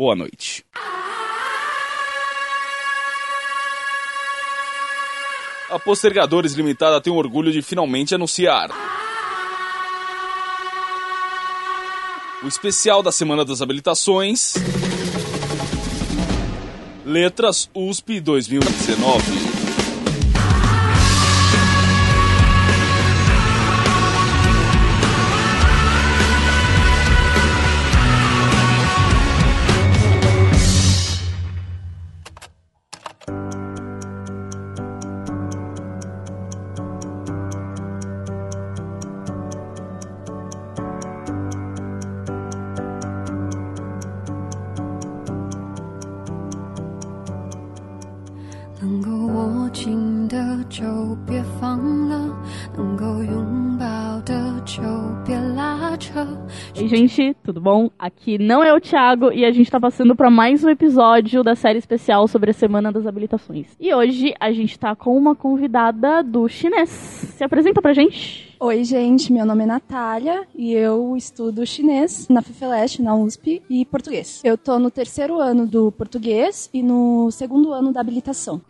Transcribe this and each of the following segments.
Boa noite. A Postergadores Limitada tem o orgulho de finalmente anunciar. O especial da Semana das Habilitações. Letras USP 2019. Tudo bom? Aqui não é o Thiago e a gente tá passando para mais um episódio da série especial sobre a Semana das Habilitações. E hoje a gente tá com uma convidada do chinês. Se apresenta pra gente. Oi, gente, meu nome é Natália e eu estudo chinês na FEFELEST, na USP, e português. Eu tô no terceiro ano do português e no segundo ano da habilitação.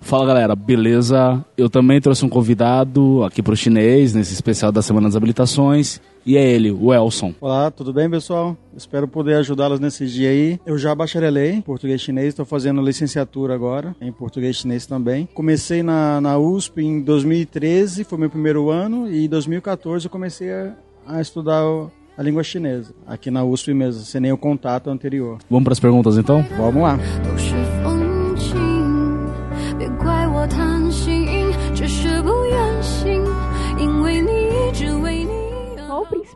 Fala galera, beleza? Eu também trouxe um convidado aqui pro chinês, nesse especial da Semana das Habilitações. E é ele, o Elson. Olá, tudo bem, pessoal? Espero poder ajudá-los nesse dia aí. Eu já bacharelei em português chinês, estou fazendo licenciatura agora em português chinês também. Comecei na, na USP em 2013, foi meu primeiro ano, e em 2014 eu comecei a, a estudar a língua chinesa, aqui na USP mesmo, sem nem o contato anterior. Vamos para as perguntas então? Vamos lá.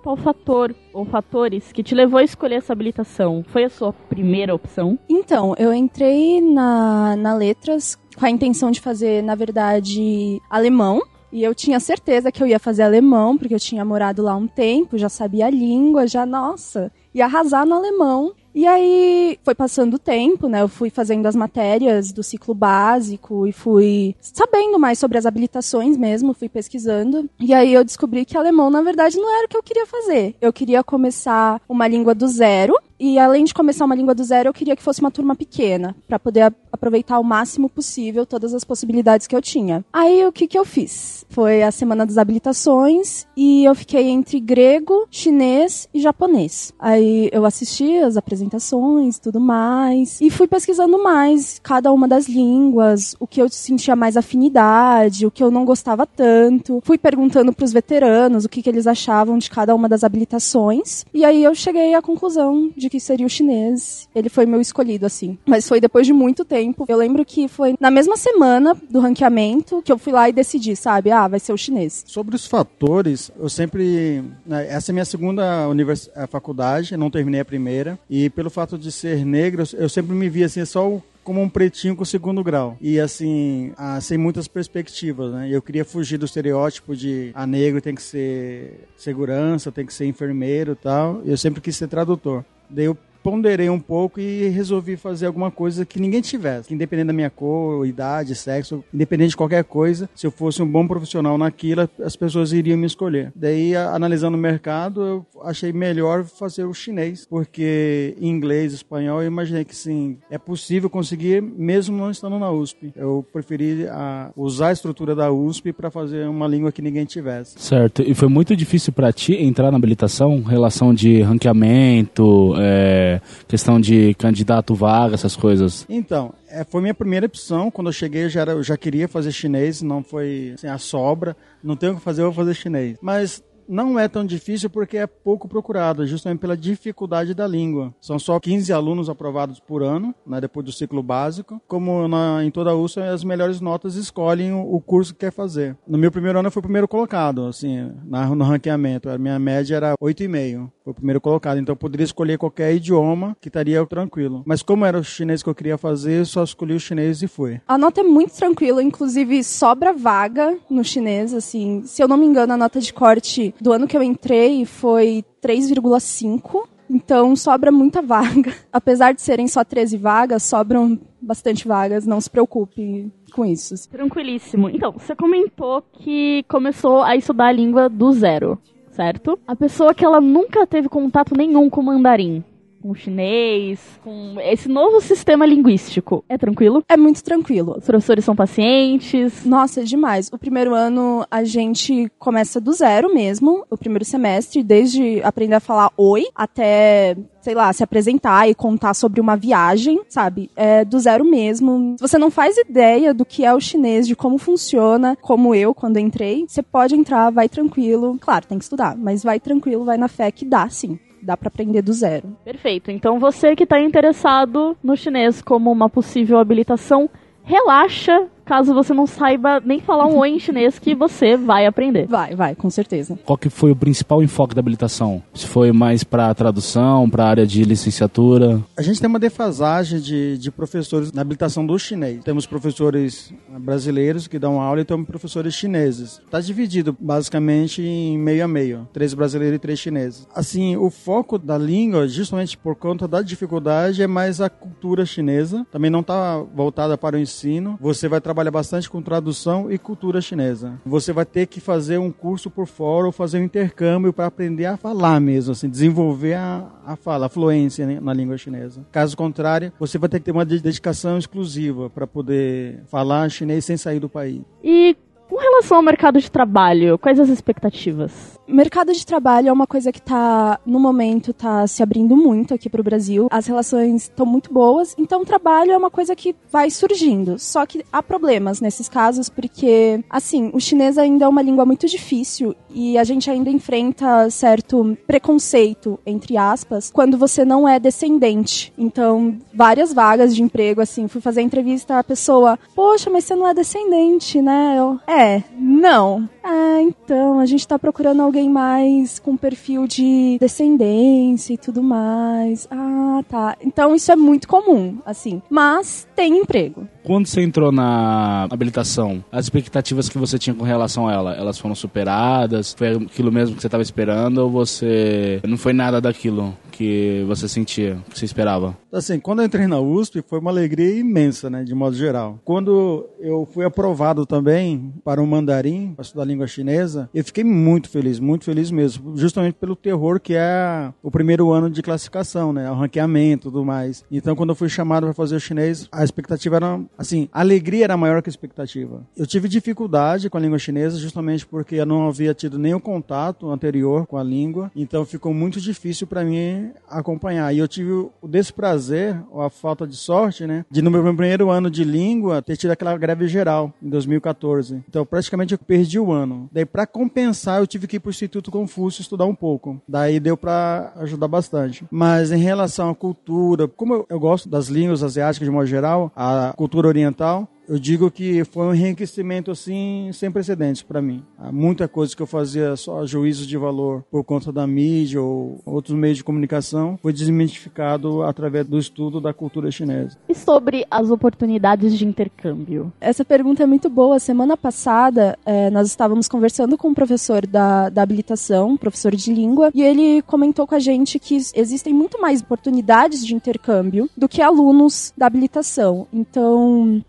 principal fator ou fatores que te levou a escolher essa habilitação? Foi a sua primeira opção? Então, eu entrei na, na Letras com a intenção de fazer, na verdade, alemão. E eu tinha certeza que eu ia fazer alemão, porque eu tinha morado lá um tempo, já sabia a língua, já, nossa, ia arrasar no alemão. E aí foi passando o tempo, né? Eu fui fazendo as matérias do ciclo básico e fui sabendo mais sobre as habilitações mesmo, fui pesquisando. E aí eu descobri que alemão, na verdade, não era o que eu queria fazer. Eu queria começar uma língua do zero. E além de começar uma língua do zero, eu queria que fosse uma turma pequena, para poder aproveitar o máximo possível todas as possibilidades que eu tinha. Aí o que, que eu fiz? Foi a semana das habilitações e eu fiquei entre grego, chinês e japonês. Aí eu assisti as apresentações tudo mais. E fui pesquisando mais cada uma das línguas, o que eu sentia mais afinidade, o que eu não gostava tanto. Fui perguntando para os veteranos o que, que eles achavam de cada uma das habilitações. E aí eu cheguei à conclusão de que seria o chinês. Ele foi meu escolhido, assim. Mas foi depois de muito tempo. Eu lembro que foi na mesma semana do ranqueamento que eu fui lá e decidi, sabe? Ah, vai ser o chinês. Sobre os fatores, eu sempre. Né, essa é minha segunda univers... faculdade, não terminei a primeira. E pelo fato de ser negro, eu sempre me via assim, só como um pretinho com segundo grau. E assim, sem muitas perspectivas, né? Eu queria fugir do estereótipo de a ah, negro tem que ser segurança, tem que ser enfermeiro e tal. Eu sempre quis ser tradutor. Daí eu ponderei um pouco e resolvi fazer alguma coisa que ninguém tivesse. Que independente da minha cor, idade, sexo, independente de qualquer coisa, se eu fosse um bom profissional naquilo, as pessoas iriam me escolher. Daí, analisando o mercado, eu achei melhor fazer o chinês, porque inglês, espanhol, eu imaginei que sim, é possível conseguir mesmo não estando na USP. Eu preferi a, usar a estrutura da USP para fazer uma língua que ninguém tivesse. Certo. E foi muito difícil para ti entrar na habilitação? Relação de ranqueamento, é questão de candidato vaga, essas coisas? Então, é, foi minha primeira opção. Quando eu cheguei, eu já, era, eu já queria fazer chinês, não foi assim, a sobra. Não tenho o que fazer, eu vou fazer chinês. Mas não é tão difícil porque é pouco procurado, justamente pela dificuldade da língua. São só 15 alunos aprovados por ano, né, depois do ciclo básico. Como na, em toda a USP, as melhores notas escolhem o, o, curso que quer fazer. No meu primeiro ano, eu fui o primeiro colocado, assim, na, no ranqueamento. A minha média era 8,5. Foi o primeiro colocado. Então, eu poderia escolher qualquer idioma que estaria tranquilo. Mas como era o chinês que eu queria fazer, eu só escolhi o chinês e fui. A nota é muito tranquila, inclusive sobra vaga no chinês, assim. Se eu não me engano, a nota de corte do ano que eu entrei foi 3,5. Então sobra muita vaga. Apesar de serem só 13 vagas, sobram bastante vagas, não se preocupe com isso. Tranquilíssimo. Então, você comentou que começou a estudar a língua do zero, certo? A pessoa que ela nunca teve contato nenhum com o mandarim, com o chinês, com esse novo sistema linguístico. É tranquilo? É muito tranquilo. Os professores são pacientes? Nossa, é demais. O primeiro ano a gente começa do zero mesmo, o primeiro semestre, desde aprender a falar oi até sei lá, se apresentar e contar sobre uma viagem, sabe? É do zero mesmo. Se você não faz ideia do que é o chinês, de como funciona, como eu quando entrei, você pode entrar, vai tranquilo. Claro, tem que estudar, mas vai tranquilo, vai na fé que dá sim dá para aprender do zero. Perfeito. Então você que está interessado no chinês como uma possível habilitação, relaxa caso você não saiba nem falar um oi em chinês, que você vai aprender. Vai, vai, com certeza. Qual que foi o principal enfoque da habilitação? Se foi mais para tradução, para área de licenciatura? A gente tem uma defasagem de, de professores na habilitação do chinês. Temos professores brasileiros que dão aula e temos professores chineses. Está dividido basicamente em meio a meio, três brasileiros e três chineses. Assim, o foco da língua, justamente por conta da dificuldade, é mais a cultura chinesa. Também não está voltada para o ensino. Você vai trabalhar trabalha bastante com tradução e cultura chinesa. Você vai ter que fazer um curso por fora ou fazer um intercâmbio para aprender a falar mesmo, assim, desenvolver a, a fala, a fluência né, na língua chinesa. Caso contrário, você vai ter que ter uma dedicação exclusiva para poder falar chinês sem sair do país. E com relação ao mercado de trabalho, quais as expectativas? Mercado de trabalho é uma coisa que tá, no momento, tá se abrindo muito aqui pro Brasil. As relações estão muito boas, então o trabalho é uma coisa que vai surgindo. Só que há problemas nesses casos, porque, assim, o chinês ainda é uma língua muito difícil e a gente ainda enfrenta certo preconceito, entre aspas, quando você não é descendente. Então, várias vagas de emprego, assim, fui fazer entrevista, a pessoa, poxa, mas você não é descendente, né? Eu, é, não. Ah, então, a gente tá procurando alguém mais com perfil de descendência e tudo mais. Ah, tá. Então isso é muito comum, assim. Mas tem emprego. Quando você entrou na habilitação, as expectativas que você tinha com relação a ela, elas foram superadas? Foi aquilo mesmo que você estava esperando ou você não foi nada daquilo que você sentia, que você esperava? Assim, quando eu entrei na USP, foi uma alegria imensa, né, de modo geral. Quando eu fui aprovado também para o mandarim, para estudar língua chinesa, eu fiquei muito feliz, muito feliz mesmo, justamente pelo terror que é o primeiro ano de classificação, né, o ranqueamento e tudo mais. Então, quando eu fui chamado para fazer o chinês, a expectativa era, assim, a alegria era maior que a expectativa. Eu tive dificuldade com a língua chinesa justamente porque eu não havia tido nenhum contato anterior com a língua, então ficou muito difícil para mim acompanhar. E eu tive o desprazer, ou a falta de sorte, né, de no meu primeiro ano de língua ter tido aquela greve geral em 2014. Então, praticamente eu perdi o ano. Daí, para compensar, eu tive que ir para o Instituto Confúcio estudar um pouco. Daí deu para ajudar bastante. Mas em relação à cultura, como eu, eu gosto das línguas asiáticas de modo geral, a cultura oriental, eu digo que foi um enriquecimento assim sem precedentes para mim. Há muita coisa que eu fazia só juízos de valor por conta da mídia ou outros meios de comunicação foi desmitificado através do estudo da cultura chinesa. E sobre as oportunidades de intercâmbio? Essa pergunta é muito boa. Semana passada é, nós estávamos conversando com um professor da, da habilitação, professor de língua, e ele comentou com a gente que existem muito mais oportunidades de intercâmbio do que alunos da habilitação. Então,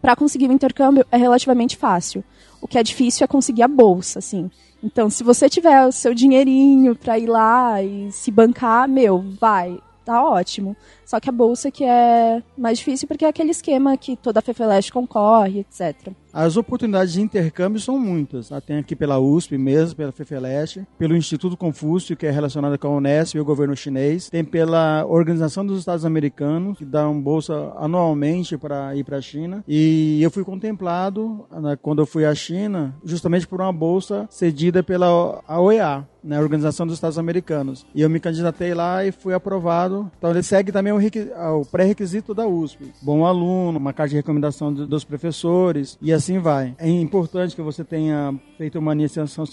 para conseguir o intercâmbio é relativamente fácil. O que é difícil é conseguir a bolsa, assim. Então, se você tiver o seu dinheirinho para ir lá e se bancar, meu, vai, tá ótimo. Só que a bolsa que é mais difícil porque é aquele esquema que toda a FEFELESH concorre, etc. As oportunidades de intercâmbio são muitas. Tá? Tem aqui pela USP mesmo, pela FEFELESH, pelo Instituto Confúcio, que é relacionado com a Unesp e o governo chinês. Tem pela Organização dos Estados Americanos, que dá uma bolsa anualmente para ir para a China. E eu fui contemplado, né, quando eu fui à China, justamente por uma bolsa cedida pela OEA, né, Organização dos Estados Americanos. E eu me candidatei lá e fui aprovado. Então ele segue também o, o pré-requisito da USP. Bom aluno, uma carta de recomendação dos professores e assim vai. É importante que você tenha feito uma iniciação,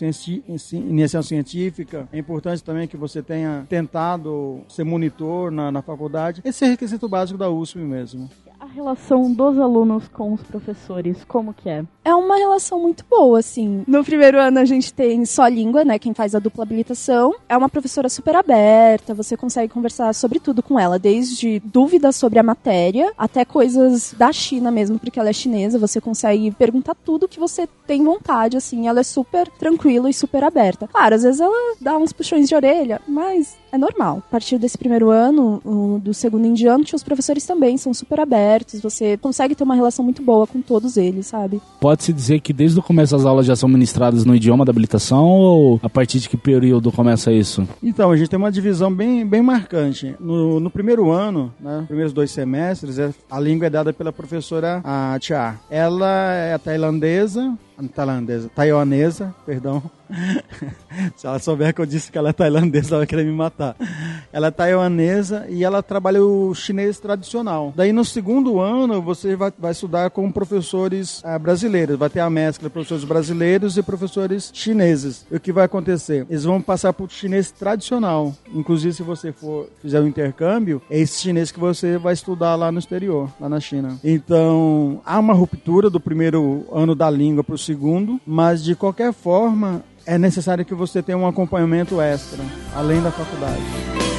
iniciação científica. É importante também que você tenha tentado ser monitor na, na faculdade. Esse é o requisito básico da USP mesmo relação dos alunos com os professores, como que é? É uma relação muito boa, assim. No primeiro ano a gente tem só língua, né, quem faz a dupla habilitação. É uma professora super aberta, você consegue conversar sobre tudo com ela, desde dúvidas sobre a matéria até coisas da China mesmo, porque ela é chinesa, você consegue perguntar tudo que você tem vontade, assim. Ela é super tranquila e super aberta. Claro, às vezes ela dá uns puxões de orelha, mas é normal. A partir desse primeiro ano, do segundo em diante, os professores também são super abertos, você consegue ter uma relação muito boa com todos eles, sabe? Pode-se dizer que desde o começo as aulas já são ministradas no idioma da habilitação ou a partir de que período começa isso? Então, a gente tem uma divisão bem, bem marcante. No, no primeiro ano, né, primeiros dois semestres, é, a língua é dada pela professora a Tia. Ela é tailandesa, tailandesa, taiwanesa, perdão. Se ela souber que eu disse que ela é tailandesa, ela vai querer me matar. Ela é taiwanesa e ela trabalha o chinês tradicional. Daí no segundo ano você vai, vai estudar com professores ah, brasileiros. Vai ter a mescla de professores brasileiros e professores chineses. E o que vai acontecer? Eles vão passar para o chinês tradicional. Inclusive, se você for fizer o um intercâmbio, é esse chinês que você vai estudar lá no exterior, lá na China. Então, há uma ruptura do primeiro ano da língua para o segundo, mas de qualquer forma, é necessário que você tenha um acompanhamento extra, além da faculdade.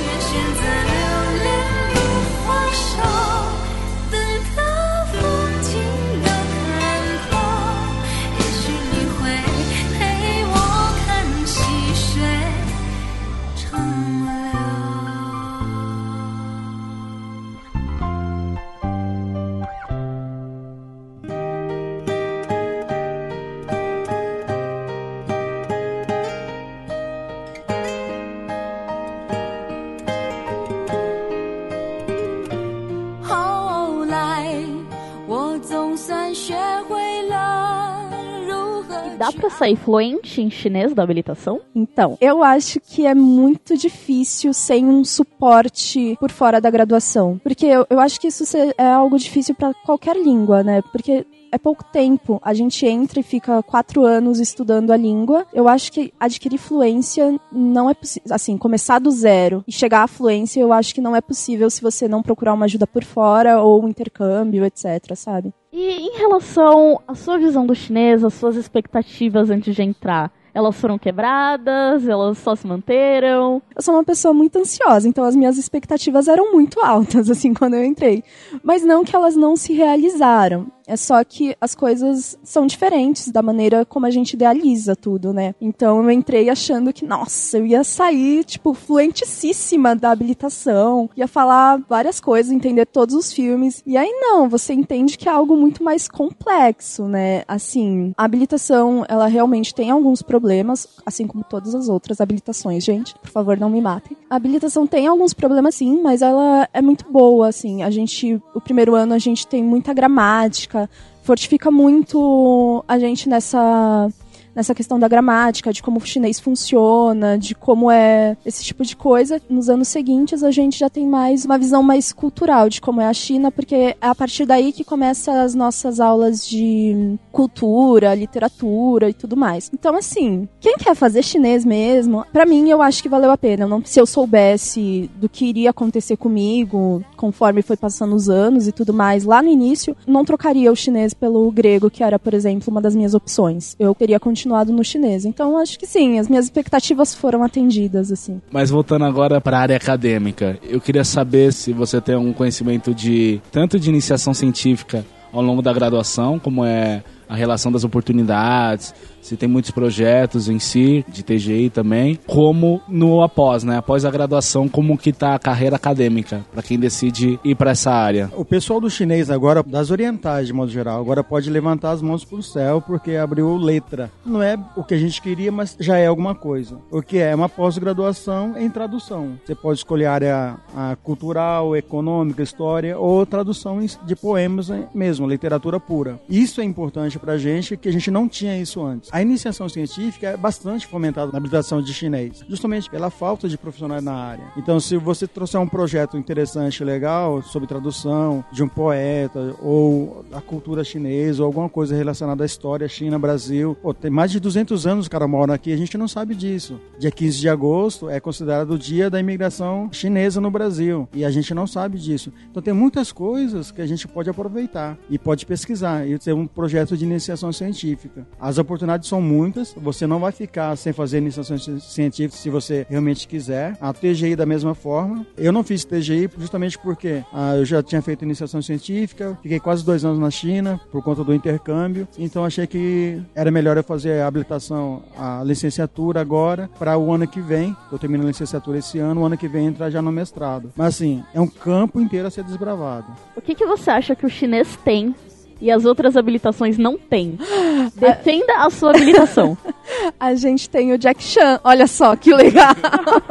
Para sair fluente em chinês da habilitação? Então, eu acho que é muito difícil sem um suporte por fora da graduação. Porque eu, eu acho que isso é algo difícil para qualquer língua, né? Porque é pouco tempo. A gente entra e fica quatro anos estudando a língua. Eu acho que adquirir fluência não é possível. Assim, começar do zero e chegar à fluência, eu acho que não é possível se você não procurar uma ajuda por fora ou um intercâmbio, etc, sabe? E em relação à sua visão do chinês, as suas expectativas antes de entrar, elas foram quebradas? Elas só se manteram? Eu sou uma pessoa muito ansiosa, então as minhas expectativas eram muito altas, assim, quando eu entrei. Mas não que elas não se realizaram. É só que as coisas são diferentes da maneira como a gente idealiza tudo, né? Então eu entrei achando que, nossa, eu ia sair, tipo, fluentíssima da habilitação, ia falar várias coisas, entender todos os filmes. E aí não, você entende que é algo muito mais complexo, né? Assim, a habilitação, ela realmente tem alguns problemas, assim como todas as outras habilitações, gente. Por favor, não me matem. A habilitação tem alguns problemas sim, mas ela é muito boa, assim. A gente, o primeiro ano a gente tem muita gramática, fortifica muito a gente nessa nessa questão da gramática, de como o chinês funciona, de como é esse tipo de coisa. Nos anos seguintes, a gente já tem mais uma visão mais cultural de como é a China, porque é a partir daí que começa as nossas aulas de cultura, literatura e tudo mais. Então, assim, quem quer fazer chinês mesmo, para mim eu acho que valeu a pena. Eu não, se eu soubesse do que iria acontecer comigo, conforme foi passando os anos e tudo mais, lá no início, não trocaria o chinês pelo grego, que era, por exemplo, uma das minhas opções. Eu teria continuado continuado no chinês. Então acho que sim, as minhas expectativas foram atendidas, assim. Mas voltando agora para a área acadêmica, eu queria saber se você tem algum conhecimento de tanto de iniciação científica ao longo da graduação, como é a relação das oportunidades, se tem muitos projetos em si, de TGI também, como no após, né? Após a graduação, como que tá a carreira acadêmica, para quem decide ir para essa área. O pessoal do chinês agora, das orientais de modo geral, agora pode levantar as mãos pro céu porque abriu letra. Não é o que a gente queria, mas já é alguma coisa. O que é? Uma pós-graduação em tradução. Você pode escolher a área a cultural, econômica, história ou tradução de poemas mesmo, literatura pura. Isso é importante pra gente, que a gente não tinha isso antes. A iniciação científica é bastante fomentada na habilitação de chinês, justamente pela falta de profissionais na área. Então, se você trouxer um projeto interessante, legal, sobre tradução de um poeta ou a cultura chinesa ou alguma coisa relacionada à história China, Brasil, pô, tem mais de 200 anos os caras moram aqui, a gente não sabe disso. Dia 15 de agosto é considerado o dia da imigração chinesa no Brasil e a gente não sabe disso. Então, tem muitas coisas que a gente pode aproveitar e pode pesquisar e ter um projeto de de iniciação científica. As oportunidades são muitas, você não vai ficar sem fazer iniciação científica se você realmente quiser. A TGI da mesma forma. Eu não fiz TGI justamente porque ah, eu já tinha feito iniciação científica, fiquei quase dois anos na China por conta do intercâmbio, então achei que era melhor eu fazer a habilitação, a licenciatura agora, para o ano que vem. Eu termino a licenciatura esse ano, o ano que vem entrar já no mestrado. Mas assim, é um campo inteiro a ser desbravado. O que, que você acha que o chinês tem e as outras habilitações não têm? Defenda a sua habilitação. A gente tem o Jack Chan, olha só que legal.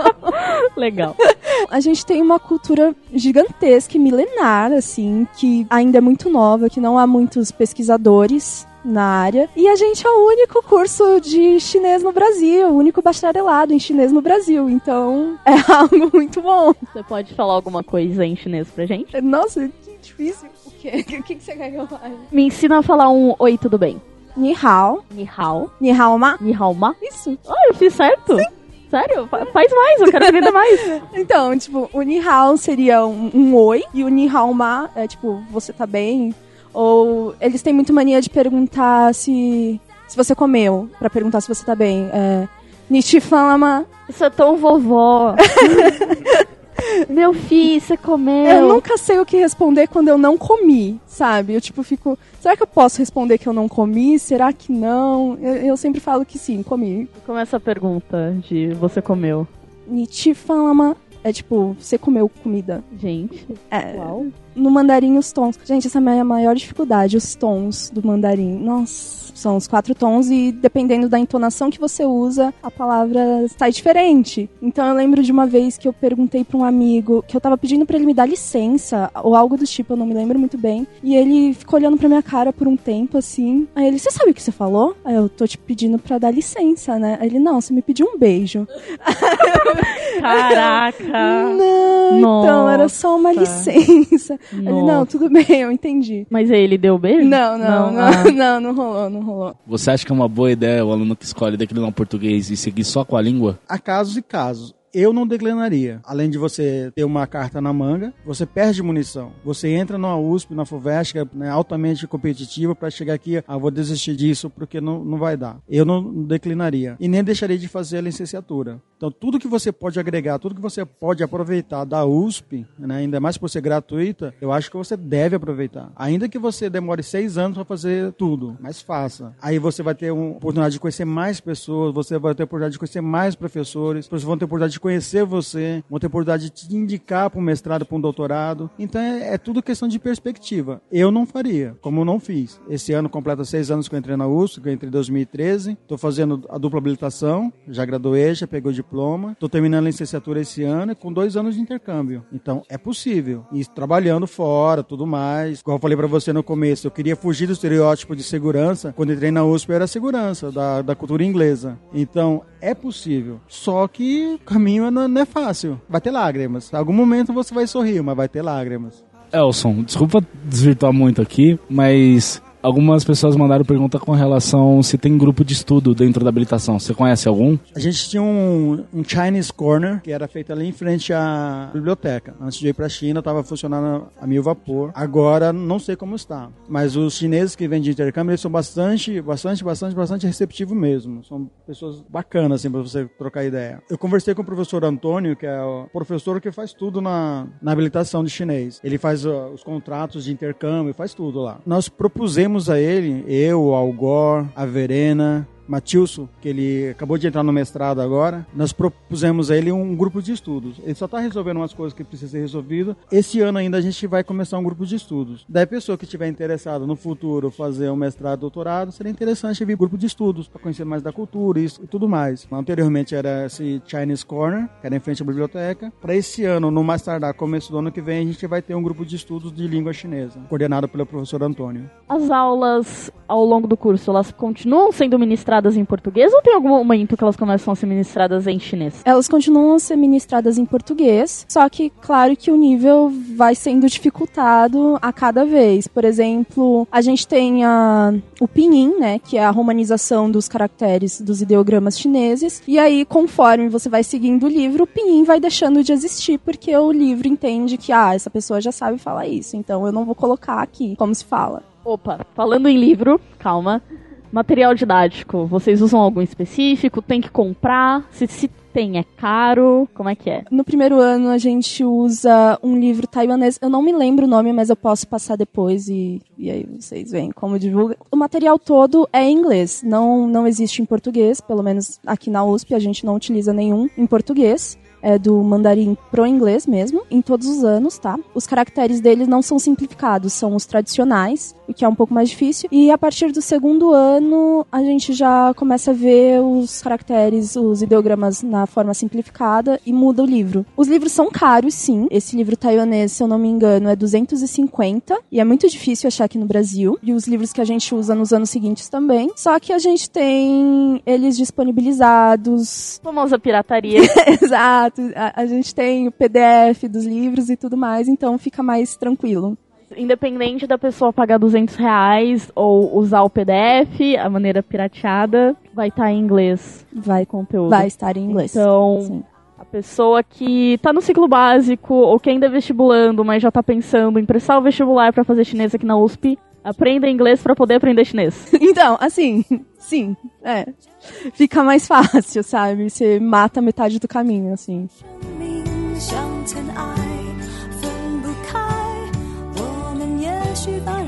Legal. A gente tem uma cultura gigantesca e milenar, assim, que ainda é muito nova, que não há muitos pesquisadores na área. E a gente é o único curso de chinês no Brasil, o único bacharelado em chinês no Brasil. Então, é algo muito bom. Você pode falar alguma coisa em chinês pra gente? Nossa, que difícil. O quê? O que, que você quer que eu fale? Me ensina a falar um oi, tudo bem. Ni hao. Ni hao. Ni hao ma. Ni hao ma. Isso. Ah, eu fiz certo? Sério? Fa- faz mais, eu quero aprender mais. Então, tipo, o ni hao seria um, um oi e o ni hao ma é tipo, você tá bem? Ou eles têm muito mania de perguntar se se você comeu, pra perguntar se você tá bem. É, ni chi fama. Isso é tão vovó. Meu filho, você comeu. Eu nunca sei o que responder quando eu não comi, sabe? Eu tipo fico, será que eu posso responder que eu não comi? Será que não? Eu, eu sempre falo que sim, comi. Começa a pergunta de você comeu. Ni chi fama é tipo, você comeu comida. Gente, É, uau. No mandarim os tons. Gente, essa é a minha maior dificuldade, os tons do mandarim. Nossa, são os quatro tons e dependendo da entonação que você usa, a palavra sai diferente. Então eu lembro de uma vez que eu perguntei pra um amigo que eu tava pedindo pra ele me dar licença ou algo do tipo, eu não me lembro muito bem. E ele ficou olhando pra minha cara por um tempo assim. Aí ele, você sabe o que você falou? Aí eu tô te pedindo pra dar licença, né? Aí ele, não, você me pediu um beijo. Caraca. Não, então era só uma Nossa. não, tudo bem, eu entendi. Mas aí ele deu beijo? Não, não, não, ah. não, não, rolou, não rolou. Você acha que é uma boa ideia o aluno que escolhe declinar o português e seguir só com a língua? Há casos e casos. Eu não declinaria. Além de você ter uma carta na manga, você perde munição. Você entra numa USP, na FUVEST, que é né, altamente competitiva, para chegar aqui, ah, vou desistir disso porque não, não vai dar. Eu não declinaria. E nem deixaria de fazer a licenciatura. Então, tudo que você pode agregar, tudo que você pode aproveitar da USP, né, ainda mais por ser gratuita, eu acho que você deve aproveitar. Ainda que você demore seis anos para fazer tudo, mas faça. Aí você vai ter uma oportunidade de conhecer mais pessoas, você vai ter a oportunidade de conhecer mais professores, pessoas vão ter a oportunidade de conhecer você, vão ter a oportunidade de te indicar para um mestrado, para um doutorado. Então é, é tudo questão de perspectiva. Eu não faria, como eu não fiz. Esse ano completa seis anos que eu entrei na USP, que eu entrei em 2013. Estou fazendo a dupla habilitação, já graduei, já peguei o diploma. Estou terminando a licenciatura esse ano com dois anos de intercâmbio. Então é possível. E trabalhando fora, tudo mais. Como eu falei para você no começo, eu queria fugir do estereótipo de segurança. Quando entrei na USP era segurança da, da cultura inglesa. Então é possível. Só que o caminho não, não é fácil. Vai ter lágrimas. Algum momento você vai sorrir, mas vai ter lágrimas. Elson, desculpa desvirtuar muito aqui, mas algumas pessoas mandaram pergunta com relação se tem grupo de estudo dentro da habilitação. Você conhece algum? A gente tinha um, um Chinese Corner, que era feito ali em frente à biblioteca. Antes de ir para a China, estava funcionando a mil vapor. Agora, não sei como está. Mas os chineses que vêm de intercâmbio, eles são bastante, bastante, bastante, bastante receptivos mesmo. São pessoas bacanas, assim, para você trocar ideia. Eu conversei com o professor Antônio, que é o professor que faz tudo na, na habilitação de chinês. Ele faz ó, os contratos de intercâmbio, faz tudo lá. Nós propusemos a ele, eu, o Algor, a Verena, Matilson, que ele acabou de entrar no mestrado agora, nós propusemos a ele um grupo de estudos. Ele só está resolvendo umas coisas que precisam ser resolvidas. Esse ano ainda a gente vai começar um grupo de estudos. Daí a pessoa que estiver interessada no futuro fazer um mestrado, doutorado, seria interessante vir grupo de estudos para conhecer mais da cultura e tudo mais. Anteriormente era esse Chinese Corner, que era em frente à biblioteca. Para esse ano, no mais tardar, começo do ano que vem, a gente vai ter um grupo de estudos de língua chinesa, coordenado pelo professor Antônio. As aulas ao longo do curso, elas continuam sendo ministradas em português ou tem algum momento que elas começam a ser ministradas em chinês? Elas continuam a ser ministradas em português, só que, claro que o nível vai sendo dificultado a cada vez. Por exemplo, a gente tem a, o pinyin, né, que é a romanização dos caracteres dos ideogramas chineses, e aí, conforme você vai seguindo o livro, o pinyin vai deixando de existir, porque o livro entende que, ah, essa pessoa já sabe falar isso, então eu não vou colocar aqui como se fala. Opa, falando em livro, calma. Material didático, vocês usam algum específico? Tem que comprar? Se, se tem, é caro? Como é que é? No primeiro ano a gente usa um livro taiwanês. Eu não me lembro o nome, mas eu posso passar depois e, e aí vocês veem como divulga. O material todo é em inglês, não, não existe em português, pelo menos aqui na USP a gente não utiliza nenhum em português é, do mandarim pro inglês mesmo, em todos os anos, tá? Os caracteres deles não são simplificados, são os tradicionais, que é um pouco mais difícil. E a partir do segundo ano, a gente já começa a ver os caracteres, os ideogramas na forma simplificada e muda o livro. Os livros são caros, sim. Esse livro taiwanês, se eu não me engano, é 250 e é muito difícil achar aqui no Brasil. E os livros que a gente usa nos anos seguintes também. Só que a gente tem eles disponibilizados. Famosa pirataria. Exato. A, a gente tem o PDF dos livros e tudo mais, então fica mais tranquilo. Independente da pessoa pagar 200 reais ou usar o PDF, a maneira pirateada, vai estar em inglês. Vai, conteúdo. vai estar em inglês. Então, Sim. a pessoa que tá no ciclo básico ou que ainda é vestibulando, mas já tá pensando em prestar o vestibular para fazer chinês aqui na USP, aprenda inglês para poder aprender chinês. Então, assim, sim, é. Fica mais fácil, sabe? Você mata metade do caminho, assim. 是否？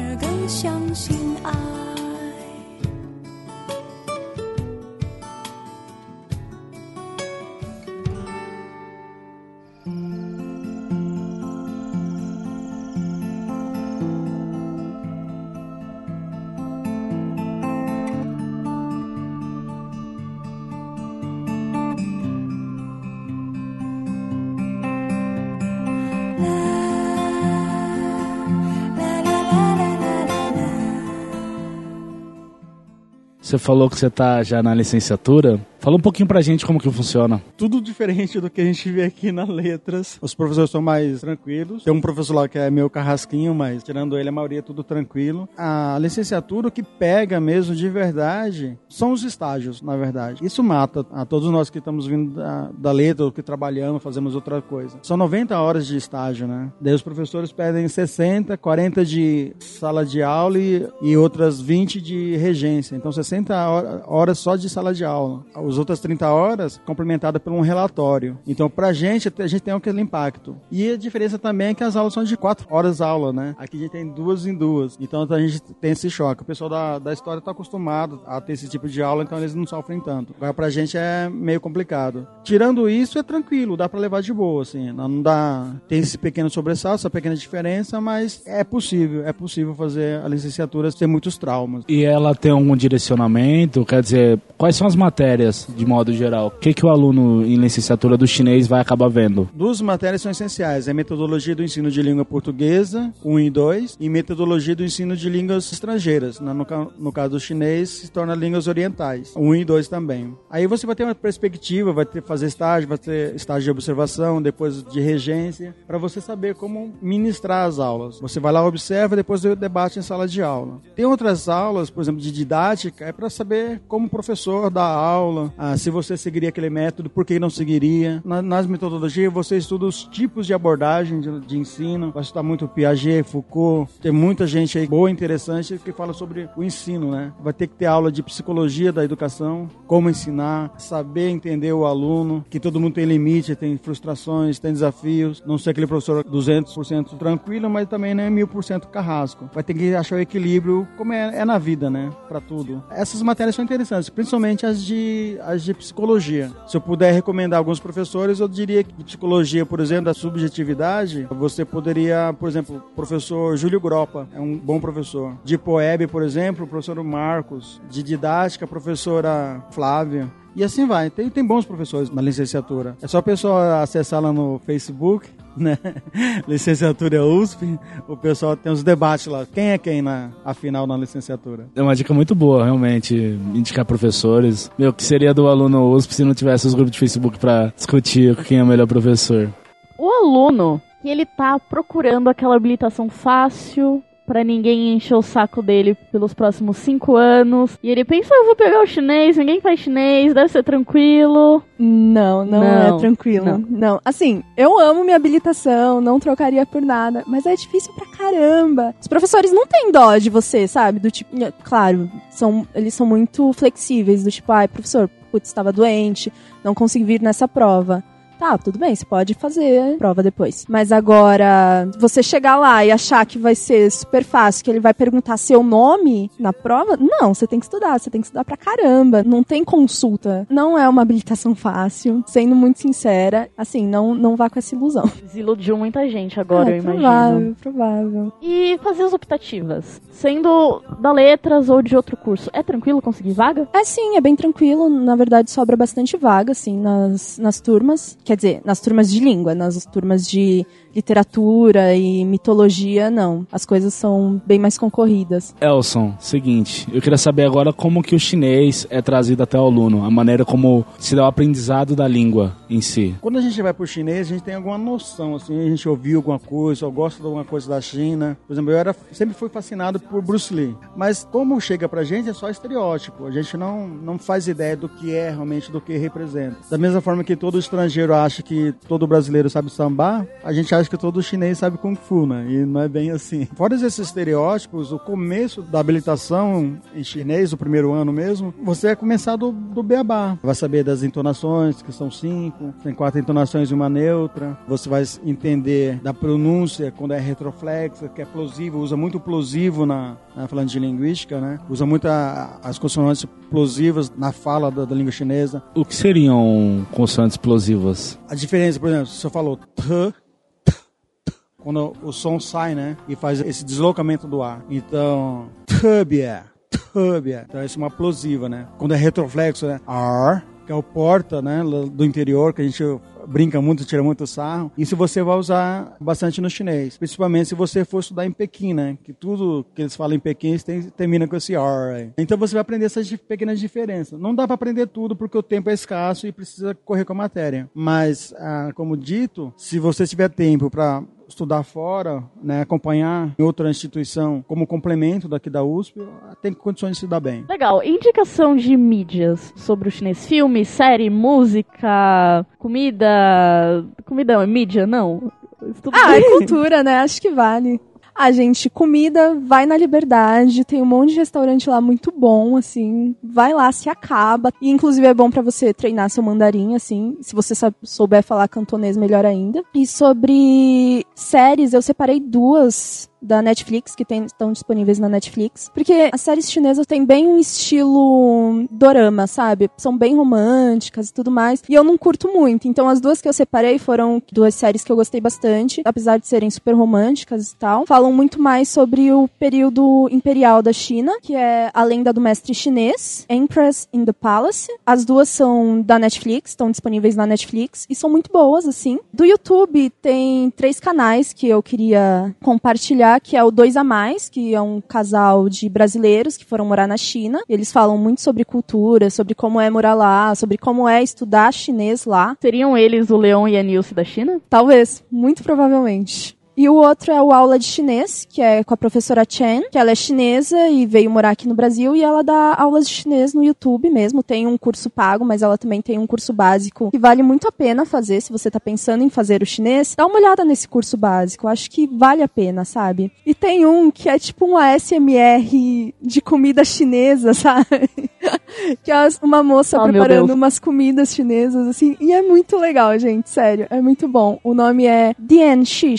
Você falou que você tá já na licenciatura. Fala um pouquinho pra gente como que funciona. Tudo diferente do que a gente vê aqui nas letras. Os professores são mais tranquilos. Tem um professor lá que é meio carrasquinho, mas tirando ele, a maioria é tudo tranquilo. A licenciatura, o que pega mesmo de verdade, são os estágios, na verdade. Isso mata a todos nós que estamos vindo da, da letra, ou que trabalhamos, fazemos outra coisa. São 90 horas de estágio, né? Daí os professores pedem 60, 40 de sala de aula e, e outras 20 de regência. Então 60 hora- horas só de sala de aula. As outras 30 horas complementada por um relatório. Então pra gente, a gente tem aquele impacto. E a diferença também é que as aulas são de 4 horas aula, né? Aqui a gente tem duas em duas. Então a gente tem esse choque. O pessoal da, da história está acostumado a ter esse tipo de aula, então eles não sofrem tanto. Agora pra gente é meio complicado. Tirando isso, é tranquilo, dá pra levar de boa, assim. Não dá. Tem esse pequeno sobressalto, essa pequena diferença, mas é possível, é possível fazer a licenciatura sem muitos traumas. E ela tem algum direcionamento? Quer dizer, quais são as matérias, de modo geral? O que, que o aluno em licenciatura do chinês vai acabar vendo? Duas matérias são essenciais: é metodologia do ensino de língua portuguesa, 1 e 2, e metodologia do ensino de línguas estrangeiras. No, no caso do chinês, se torna línguas orientais, 1 e 2 também. Aí você vai ter uma perspectiva, vai ter fazer estágio, vai ter estágio de observação, depois de regência, para você saber como ministrar as aulas. Você vai lá, observa, depois debate em sala de aula. Tem outras aulas, por exemplo, de didática, é para saber como o professor dá aula, ah, se você seguiria aquele método, por que não seguiria. Na- nas metodologias, você estuda os tipos de abordagem de, de ensino, vai estudar muito Piaget, Foucault, tem muita gente aí boa, interessante, que fala sobre o ensino, né? Vai ter que ter aula de psicologia da educação, como ensinar, saber entender o aluno, que todo mundo tem limite, tem frustrações, tem desafios, não ser aquele professor 200% tranquilo, mas também não é 1000% carrasco. Vai ter que achar o equilíbrio, como é, é na vida, né? Pra tudo. Essas matérias são interessantes, principalmente as de, as de psicologia. Se eu puder recomendar alguns professores, eu diria que de psicologia, por exemplo, da subjetividade, você poderia, por exemplo, professor Júlio Gropa, é um bom professor. De Poeb, por exemplo, o professor Marcos. De didática, a professora Flávia. E assim vai. Tem, tem bons professores na licenciatura. É só a pessoa acessar lá no Facebook, né? licenciatura USP. O pessoal tem os debates lá. Quem é quem na afinal na licenciatura? É uma dica muito boa, realmente, indicar professores. Meu, que seria do aluno USP se não tivesse os grupos de Facebook pra discutir quem é o melhor professor? O aluno que ele tá procurando aquela habilitação fácil pra ninguém encher o saco dele pelos próximos cinco anos. E ele pensa, "Ah, eu vou pegar o chinês, ninguém faz chinês, deve ser tranquilo. Não, não, Não, é tranquilo. não. Não. Assim, eu amo minha habilitação, não trocaria por nada, mas é difícil pra caramba. Os professores não têm dó de você, sabe? Do tipo, claro, são, eles são muito flexíveis, do tipo, ai, professor, putz, estava doente, não consegui vir nessa prova. Tá, tudo bem, você pode fazer prova depois. Mas agora, você chegar lá e achar que vai ser super fácil, que ele vai perguntar seu nome na prova, não, você tem que estudar, você tem que estudar pra caramba. Não tem consulta. Não é uma habilitação fácil, sendo muito sincera. Assim, não, não vá com essa ilusão. Desiludiu muita gente agora, é eu imagino. provável, provável. E fazer as optativas, sendo da letras ou de outro curso, é tranquilo conseguir vaga? É sim, é bem tranquilo. Na verdade, sobra bastante vaga, assim, nas, nas turmas. Quer dizer, nas turmas de língua, nas turmas de literatura e mitologia, não. As coisas são bem mais concorridas. Elson, seguinte, eu queria saber agora como que o chinês é trazido até o aluno, a maneira como se dá o aprendizado da língua em si. Quando a gente vai pro chinês, a gente tem alguma noção, assim, a gente ouviu alguma coisa, ou gosta de alguma coisa da China. Por exemplo, eu era, sempre fui fascinado por Bruce Lee. Mas como chega pra gente, é só estereótipo. A gente não, não faz ideia do que é realmente, do que representa. Da mesma forma que todo estrangeiro acha que todo brasileiro sabe sambar, a gente acha que todo chinês sabe Kung Fu, né? E não é bem assim. Fora esses estereótipos, o começo da habilitação em chinês, o primeiro ano mesmo, você vai começar do, do beabá. Vai saber das entonações, que são cinco, tem quatro entonações e uma neutra. Você vai entender da pronúncia, quando é retroflexa, que é plosivo, usa muito plosivo na, na falando de linguística, né? Usa muito a- as consonantes plosivas na fala da, da língua chinesa. O que seriam consoantes explosivas? A diferença, por exemplo, se você falou t, quando o som sai, né? E faz esse deslocamento do ar. Então, tubia, tubia. Então, isso é uma plosiva, né? Quando é retroflexo, né? R, que é o porta, né? Do interior, que a gente brinca muito, tira muito sarro. Isso você vai usar bastante no chinês. Principalmente se você for estudar em Pequim, né? Que tudo que eles falam em Pequim tem, termina com esse R. Então você vai aprender essas pequenas diferenças. Não dá para aprender tudo porque o tempo é escasso e precisa correr com a matéria. Mas, ah, como dito, se você tiver tempo para estudar fora, né, acompanhar em outra instituição como complemento daqui da USP, tem condições de se dar bem. Legal. Indicação de mídias sobre o chinês. Filme, série, música, comida. Comida é mídia? Não. Ah, é bem. cultura, né? Acho que vale. Ah, gente, comida, vai na liberdade, tem um monte de restaurante lá muito bom, assim, vai lá, se acaba. E inclusive é bom pra você treinar seu mandarim, assim, se você souber falar cantonês, melhor ainda. E sobre séries, eu separei duas da Netflix, que tem- estão disponíveis na Netflix. Porque as séries chinesas têm bem um estilo dorama, sabe? São bem românticas e tudo mais. E eu não curto muito. Então as duas que eu separei foram duas séries que eu gostei bastante, apesar de serem super românticas e tal. Falam muito mais sobre o período imperial da China, que é a lenda do mestre chinês, Empress in the Palace. As duas são da Netflix, estão disponíveis na Netflix e são muito boas, assim. Do YouTube tem três canais que eu queria compartilhar, que é o Dois a Mais, que é um casal de brasileiros que foram morar na China. Eles falam muito sobre cultura, sobre como é morar lá, sobre como é estudar chinês lá. Seriam eles o Leon e a Nilce da China? Talvez, muito provavelmente. E o outro é o Aula de Chinês, que é com a professora Chen, que ela é chinesa e veio morar aqui no Brasil e ela dá aulas de chinês no YouTube mesmo. Tem um curso pago, mas ela também tem um curso básico que vale muito a pena fazer se você tá pensando em fazer o chinês. Dá uma olhada nesse curso básico, acho que vale a pena, sabe? E tem um que é tipo um ASMR de comida chinesa, sabe? que é uma moça Oh, preparando umas comidas chinesas, assim, e é muito legal, gente, sério, é muito bom. O nome é Dian Shi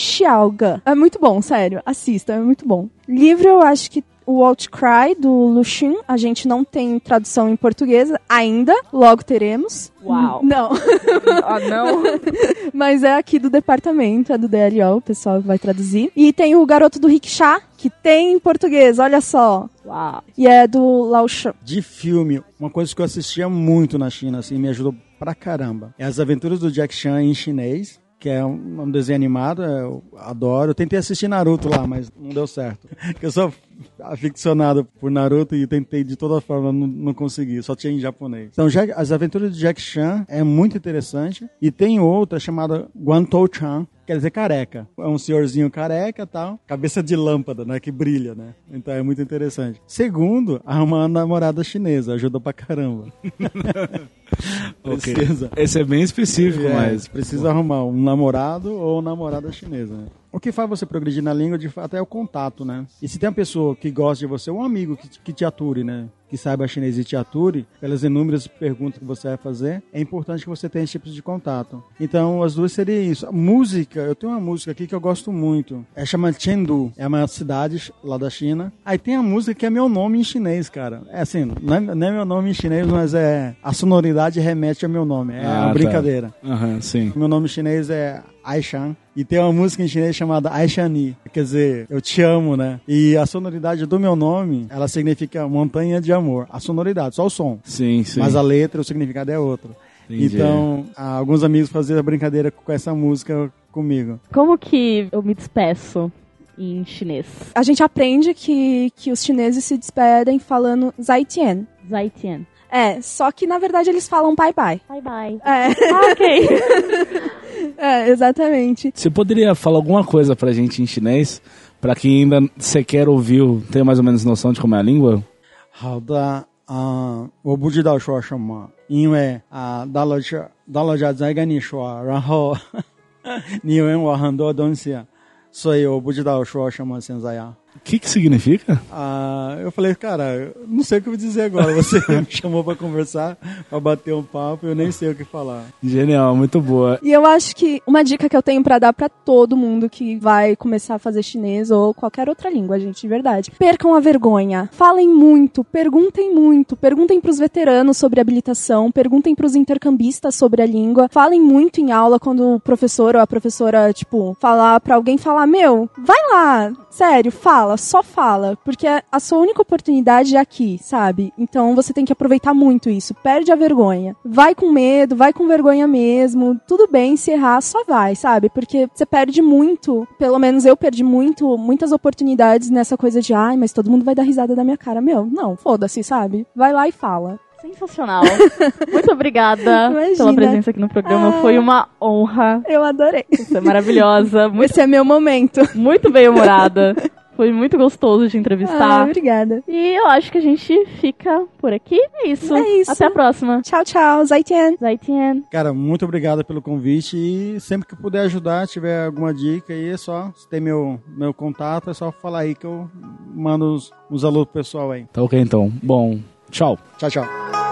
Xiaoge. É muito bom, sério, assista, é muito bom. Livro, eu acho que o Outcry, do Luxin, a gente não tem tradução em português ainda, logo teremos. Uau. Não, ah, não. mas é aqui do departamento, é do DLO, o pessoal vai traduzir. E tem o Garoto do Rickshaw, que tem em português, olha só. Uau. E é do Lao Shan. De filme, uma coisa que eu assistia muito na China, assim, me ajudou pra caramba. É As Aventuras do Jack Chan em chinês, que é um, um desenho animado, eu adoro. Eu tentei assistir Naruto lá, mas não deu certo. Eu sou aficionado por Naruto e tentei de toda forma, não, não consegui, só tinha em japonês. Então, Jack- As Aventuras de Jack Chan é muito interessante. E tem outra chamada Guantou Chan, quer dizer careca. É um senhorzinho careca tal, cabeça de lâmpada, né? Que brilha, né? Então é muito interessante. Segundo, arrumar uma namorada chinesa, ajuda pra caramba. Ok. Precisa. Esse é bem específico, É, mas. precisa arrumar um namorado ou namorada chinesa. Né? O que faz você progredir na língua, de fato, é o contato, né? E se tem uma pessoa que gosta de você, um amigo que, que te ature, né? Que saiba chinês e te ature, pelas inúmeras perguntas que você vai fazer, é importante que você tenha esse tipo de contato. Então, as duas seriam isso. A música, eu tenho uma música aqui que eu gosto muito. É chamada Chengdu, é uma cidade lá da China. Aí tem a música que é meu nome em chinês, cara. É assim, não é, não é meu nome em chinês, mas é a sonoridade remete ao meu nome. É Ah, uma tá. brincadeira. Aham, sim. Meu nome em chinês é Aishan. E tem uma música em chinês chamada Aishani. Quer dizer, eu te amo, né? E a sonoridade do meu nome, ela significa montanha de amor. A sonoridade, só o som. Sim, sim. Mas a letra, o significado é outro. Entendi. Então, ah, alguns amigos faziam a brincadeira com essa música comigo. Como que eu me despeço em chinês? A gente aprende que, que os chineses se despedem falando Zaitian. Zaitian. É, só que na verdade eles falam bye bye. Bye bye. É, Ah, ok. é exatamente. Você poderia falar alguma coisa pra gente em chinês? Pra quem ainda sequer ouviu, tem mais ou menos noção de como é a língua? 好的，嗯、我不知道说什么，因为啊、到了这到了这再跟你说，然后 你问我很多东西，所以我不知道说什么现在呀。O que que significa? Ah, eu falei, cara, eu não sei o que eu vou dizer agora. Você me chamou pra conversar, pra bater um papo, eu nem sei o que falar. Genial, muito boa. E eu acho que uma dica que eu tenho pra dar pra todo mundo que vai começar a fazer chinês ou qualquer outra língua, gente, de verdade. Percam a vergonha. Falem muito, perguntem muito, perguntem pros veteranos sobre habilitação, perguntem pros intercambistas sobre a língua. Falem muito em aula quando o professor ou a professora, tipo, falar pra alguém falar: "Meu, vai lá, sério, fala, só fala, porque a sua única oportunidade é aqui, sabe? Então você tem que aproveitar muito isso. Perde a vergonha. Vai com medo, vai com vergonha mesmo. Tudo bem se errar, só vai, sabe? Porque você perde muito, pelo menos eu perdi muito, muitas oportunidades nessa coisa de, ai, mas todo mundo vai dar risada da minha cara. Meu, não, foda-se, sabe? Vai lá e fala. Sensacional. Muito obrigada Imagina. pela presença aqui no programa. Ah. Foi uma honra. Eu adorei. Você é maravilhosa. Muito, Esse é meu momento. muito bem-humorada. Foi muito gostoso de Ah, entrevistar. obrigada. E eu acho que a gente fica por aqui. É isso. É isso. Até a próxima. Tchau, tchau. Zaitian. Zaitian. Cara, muito obrigado pelo convite e sempre que puder ajudar, tiver alguma dica aí, é só, se tem meu, meu contato, é só falar aí que eu mando uns, uns alô pro pessoal aí. Tá ok então. Bom, tchau. Tchau, tchau.